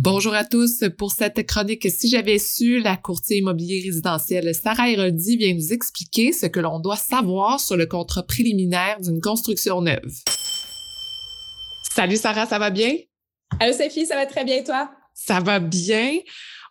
Bonjour à tous. Pour cette chronique, si j'avais su, la courtier immobilier résidentielle Sarah Héroldi vient nous expliquer ce que l'on doit savoir sur le contrat préliminaire d'une construction neuve. Salut Sarah, ça va bien? Allô Sophie, ça va très bien toi? Ça va bien.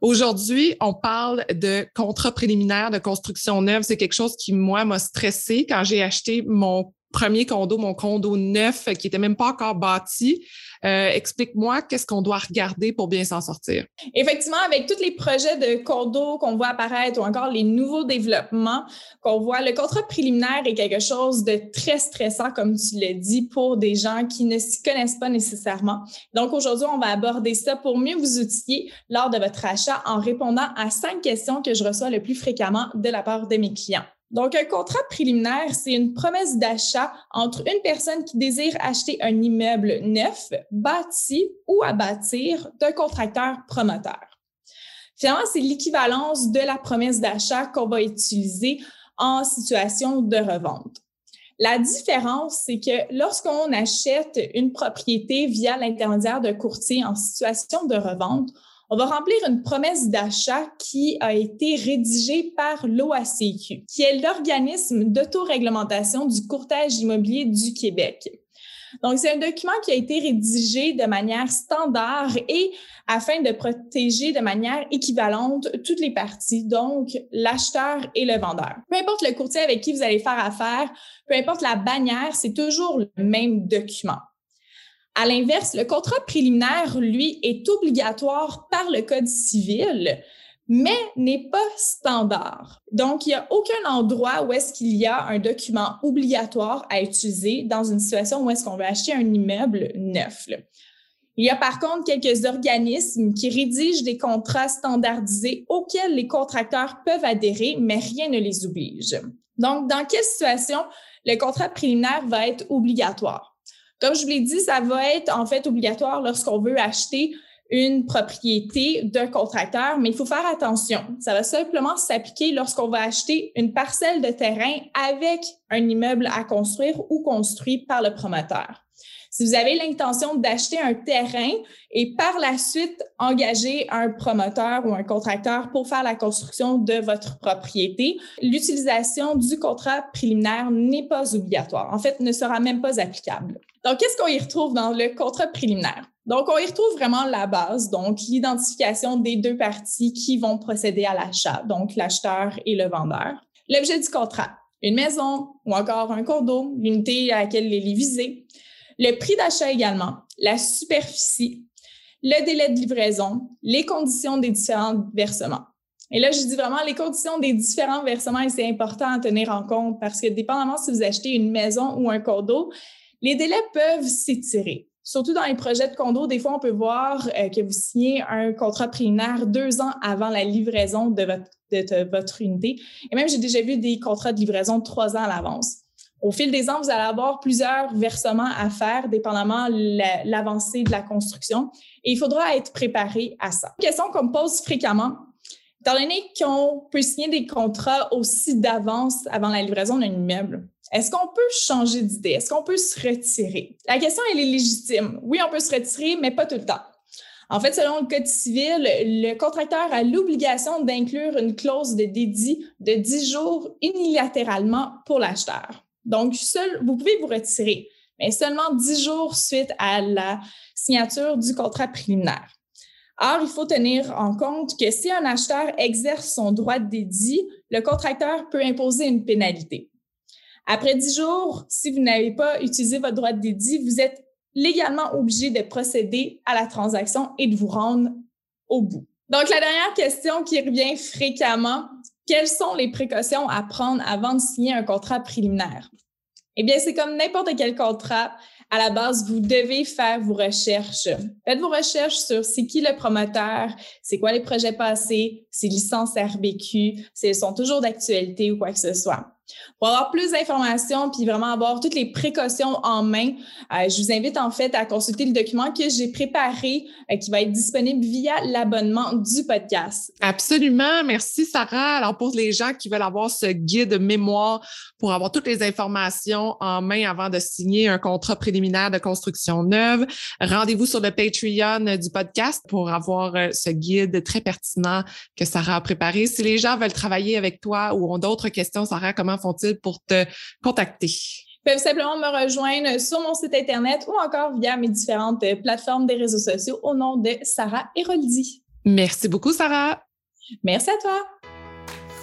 Aujourd'hui, on parle de contrat préliminaire de construction neuve. C'est quelque chose qui, moi, m'a stressé quand j'ai acheté mon premier condo, mon condo neuf qui était même pas encore bâti. Euh, explique-moi qu'est-ce qu'on doit regarder pour bien s'en sortir. Effectivement, avec tous les projets de condos qu'on voit apparaître ou encore les nouveaux développements qu'on voit, le contrat préliminaire est quelque chose de très stressant, comme tu l'as dit, pour des gens qui ne s'y connaissent pas nécessairement. Donc aujourd'hui, on va aborder ça pour mieux vous outiller lors de votre achat en répondant à cinq questions que je reçois le plus fréquemment de la part de mes clients. Donc, un contrat préliminaire, c'est une promesse d'achat entre une personne qui désire acheter un immeuble neuf, bâti ou à bâtir d'un contracteur promoteur. Finalement, c'est l'équivalence de la promesse d'achat qu'on va utiliser en situation de revente. La différence, c'est que lorsqu'on achète une propriété via l'intermédiaire d'un courtier en situation de revente, on va remplir une promesse d'achat qui a été rédigée par l'OACQ, qui est l'organisme d'autoréglementation du courtage immobilier du Québec. Donc, c'est un document qui a été rédigé de manière standard et afin de protéger de manière équivalente toutes les parties, donc l'acheteur et le vendeur. Peu importe le courtier avec qui vous allez faire affaire, peu importe la bannière, c'est toujours le même document. À l'inverse, le contrat préliminaire, lui, est obligatoire par le Code civil, mais n'est pas standard. Donc, il n'y a aucun endroit où est-ce qu'il y a un document obligatoire à utiliser dans une situation où est-ce qu'on veut acheter un immeuble neuf. Il y a par contre quelques organismes qui rédigent des contrats standardisés auxquels les contracteurs peuvent adhérer, mais rien ne les oblige. Donc, dans quelle situation le contrat préliminaire va être obligatoire? Comme je vous l'ai dit, ça va être en fait obligatoire lorsqu'on veut acheter une propriété d'un contracteur, mais il faut faire attention. Ça va simplement s'appliquer lorsqu'on va acheter une parcelle de terrain avec un immeuble à construire ou construit par le promoteur. Si vous avez l'intention d'acheter un terrain et par la suite engager un promoteur ou un contracteur pour faire la construction de votre propriété, l'utilisation du contrat préliminaire n'est pas obligatoire. En fait, ne sera même pas applicable. Donc, qu'est-ce qu'on y retrouve dans le contrat préliminaire? Donc, on y retrouve vraiment la base, donc l'identification des deux parties qui vont procéder à l'achat, donc l'acheteur et le vendeur. L'objet du contrat, une maison ou encore un condo, l'unité à laquelle il est visé, le prix d'achat également, la superficie, le délai de livraison, les conditions des différents versements. Et là, je dis vraiment les conditions des différents versements et c'est important à tenir en compte parce que dépendamment si vous achetez une maison ou un condo, les délais peuvent s'étirer. Surtout dans les projets de condo, des fois, on peut voir euh, que vous signez un contrat préliminaire deux ans avant la livraison de votre, de votre unité. Et même, j'ai déjà vu des contrats de livraison trois ans à l'avance. Au fil des ans, vous allez avoir plusieurs versements à faire, dépendamment l'avancée de la construction. Et il faudra être préparé à ça. Une question qu'on me pose fréquemment, étant donné qu'on peut signer des contrats aussi d'avance avant la livraison d'un immeuble, est-ce qu'on peut changer d'idée? Est-ce qu'on peut se retirer? La question, elle est légitime. Oui, on peut se retirer, mais pas tout le temps. En fait, selon le Code civil, le contracteur a l'obligation d'inclure une clause de dédit de 10 jours unilatéralement pour l'acheteur. Donc, vous pouvez vous retirer, mais seulement 10 jours suite à la signature du contrat préliminaire. Or, il faut tenir en compte que si un acheteur exerce son droit de dédit, le contracteur peut imposer une pénalité. Après 10 jours, si vous n'avez pas utilisé votre droit de dédit, vous êtes légalement obligé de procéder à la transaction et de vous rendre au bout. Donc, la dernière question qui revient fréquemment, quelles sont les précautions à prendre avant de signer un contrat préliminaire? Eh bien, c'est comme n'importe quel contrat. À la base, vous devez faire vos recherches. Faites vos recherches sur c'est qui le promoteur, c'est quoi les projets passés, ses licences RBQ, si elles sont toujours d'actualité ou quoi que ce soit. Pour avoir plus d'informations puis vraiment avoir toutes les précautions en main, euh, je vous invite en fait à consulter le document que j'ai préparé euh, qui va être disponible via l'abonnement du podcast. Absolument. Merci Sarah. Alors pour les gens qui veulent avoir ce guide mémoire pour avoir toutes les informations en main avant de signer un contrat préliminaire de construction neuve, rendez-vous sur le Patreon du podcast pour avoir euh, ce guide très pertinent que Sarah a préparé. Si les gens veulent travailler avec toi ou ont d'autres questions, Sarah, comment font-ils pour te contacter? Ils peuvent simplement me rejoindre sur mon site Internet ou encore via mes différentes plateformes des réseaux sociaux au nom de Sarah Héroldi. Merci beaucoup, Sarah. Merci à toi.